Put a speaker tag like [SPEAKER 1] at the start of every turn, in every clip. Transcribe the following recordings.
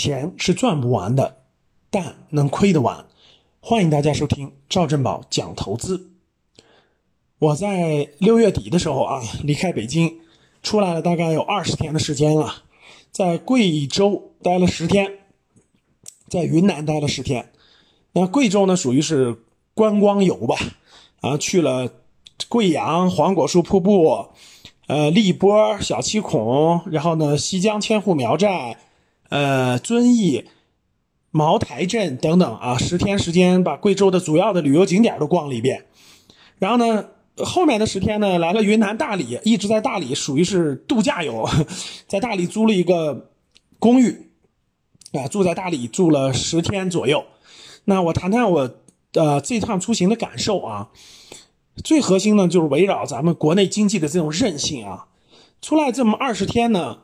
[SPEAKER 1] 钱是赚不完的，但能亏得完。欢迎大家收听赵正宝讲投资。我在六月底的时候啊，离开北京，出来了大概有二十天的时间了，在贵州待了十天，在云南待了十天。那贵州呢，属于是观光游吧，啊，去了贵阳黄果树瀑布，呃，荔波、小七孔，然后呢，西江千户苗寨。呃，遵义、茅台镇等等啊，十天时间把贵州的主要的旅游景点都逛了一遍。然后呢，后面的十天呢，来了云南大理，一直在大理，属于是度假游，在大理租了一个公寓，啊，住在大理住了十天左右。那我谈谈我呃这趟出行的感受啊，最核心呢就是围绕咱们国内经济的这种韧性啊，出来这么二十天呢。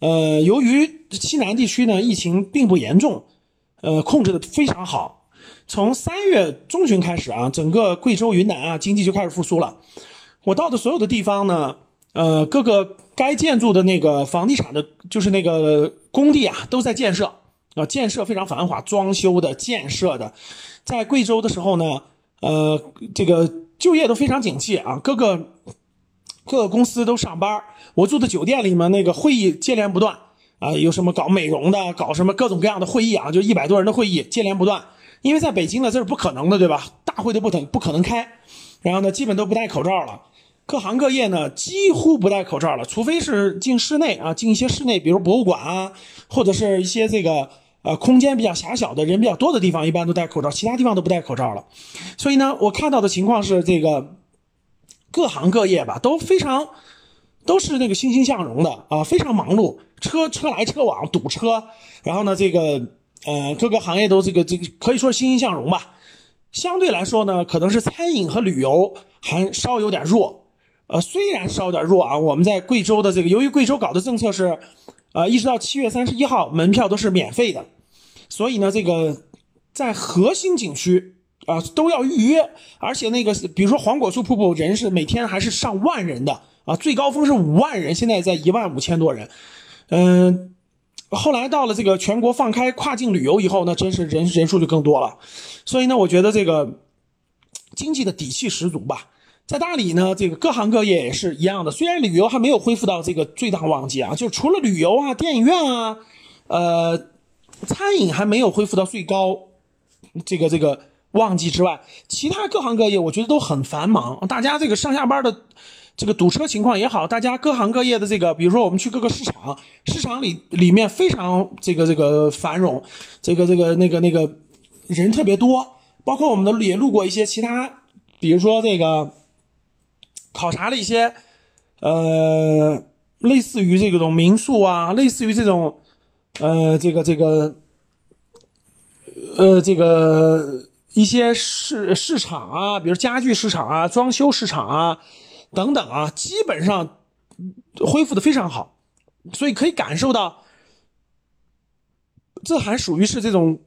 [SPEAKER 1] 呃，由于西南地区呢疫情并不严重，呃，控制的非常好。从三月中旬开始啊，整个贵州、云南啊经济就开始复苏了。我到的所有的地方呢，呃，各个该建筑的那个房地产的，就是那个工地啊，都在建设啊，建设非常繁华，装修的、建设的。在贵州的时候呢，呃，这个就业都非常景气啊，各个。各个公司都上班，我住的酒店里面那个会议接连不断啊，有什么搞美容的，搞什么各种各样的会议啊，就一百多人的会议接连不断。因为在北京呢，这是不可能的，对吧？大会都不可不可能开，然后呢，基本都不戴口罩了。各行各业呢，几乎不戴口罩了，除非是进室内啊，进一些室内，比如博物馆啊，或者是一些这个呃空间比较狭小的人比较多的地方，一般都戴口罩，其他地方都不戴口罩了。所以呢，我看到的情况是这个。各行各业吧都非常，都是那个欣欣向荣的啊，非常忙碌，车车来车往，堵车，然后呢，这个呃各个行业都这个这个可以说欣欣向荣吧。相对来说呢，可能是餐饮和旅游还稍有点弱，呃，虽然稍有点弱啊。我们在贵州的这个，由于贵州搞的政策是，呃，一直到七月三十一号门票都是免费的，所以呢，这个在核心景区。啊，都要预约，而且那个，比如说黄果树瀑布，人是每天还是上万人的啊，最高峰是五万人，现在在一万五千多人。嗯，后来到了这个全国放开跨境旅游以后呢，真是人人数就更多了。所以呢，我觉得这个经济的底气十足吧。在大理呢，这个各行各业也是一样的，虽然旅游还没有恢复到这个最大旺季啊，就除了旅游啊、电影院啊，呃，餐饮还没有恢复到最高这个这个。旺季之外，其他各行各业我觉得都很繁忙。大家这个上下班的这个堵车情况也好，大家各行各业的这个，比如说我们去各个市场，市场里里面非常这个这个繁荣，这个这个那个那个人特别多。包括我们的也路过一些其他，比如说这个考察了一些呃类似于这种民宿啊，类似于这种呃这个这个呃这个。一些市市场啊，比如家具市场啊、装修市场啊等等啊，基本上恢复的非常好，所以可以感受到，这还属于是这种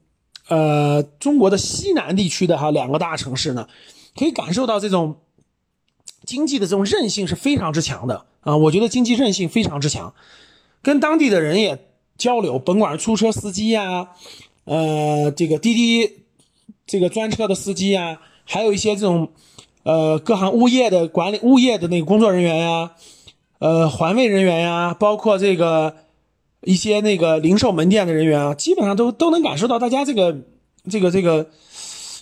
[SPEAKER 1] 呃中国的西南地区的哈两个大城市呢，可以感受到这种经济的这种韧性是非常之强的啊，我觉得经济韧性非常之强，跟当地的人也交流，甭管是出车司机呀，呃，这个滴滴。这个专车的司机啊，还有一些这种，呃，各行物业的管理、物业的那个工作人员呀，呃，环卫人员呀，包括这个一些那个零售门店的人员啊，基本上都都能感受到大家这个这个这个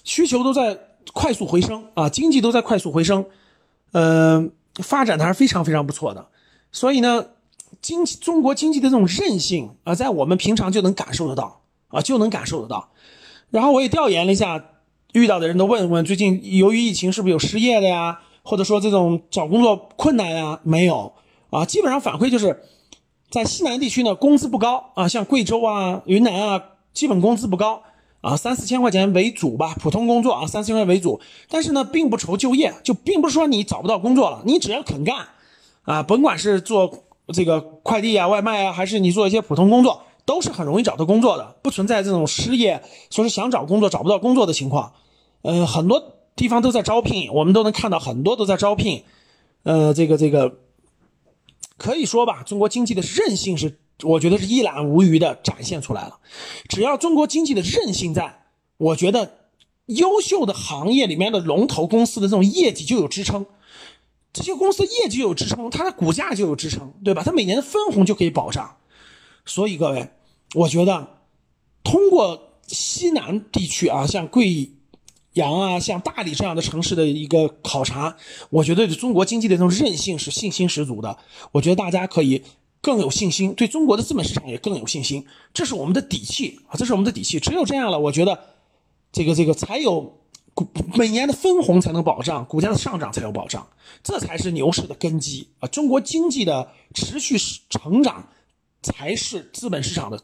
[SPEAKER 1] 需求都在快速回升啊，经济都在快速回升，嗯，发展的还是非常非常不错的。所以呢，经济中国经济的这种韧性啊，在我们平常就能感受得到啊，就能感受得到。然后我也调研了一下，遇到的人都问问，最近由于疫情是不是有失业的呀？或者说这种找工作困难呀？没有啊，基本上反馈就是，在西南地区呢，工资不高啊，像贵州啊、云南啊，基本工资不高啊，三四千块钱为主吧，普通工作啊，三四千块为主。但是呢，并不愁就业，就并不是说你找不到工作了，你只要肯干啊，甭管是做这个快递啊、外卖啊，还是你做一些普通工作。都是很容易找到工作的，不存在这种失业，说是想找工作找不到工作的情况。呃，很多地方都在招聘，我们都能看到很多都在招聘。呃，这个这个可以说吧，中国经济的韧性是我觉得是一览无余的展现出来了。只要中国经济的韧性在，我觉得优秀的行业里面的龙头公司的这种业绩就有支撑，这些公司业绩有支撑，它的股价就有支撑，对吧？它每年的分红就可以保障。所以各位，我觉得通过西南地区啊，像贵阳啊，像大理这样的城市的一个考察，我觉得对中国经济的这种韧性是信心十足的。我觉得大家可以。更有信心，对中国的资本市场也更有信心，这是我们的底气啊！这是我们的底气。只有这样了，我觉得，这个这个才有每年的分红才能保障股价的上涨才有保障，这才是牛市的根基啊！中国经济的持续成长才是资本市场的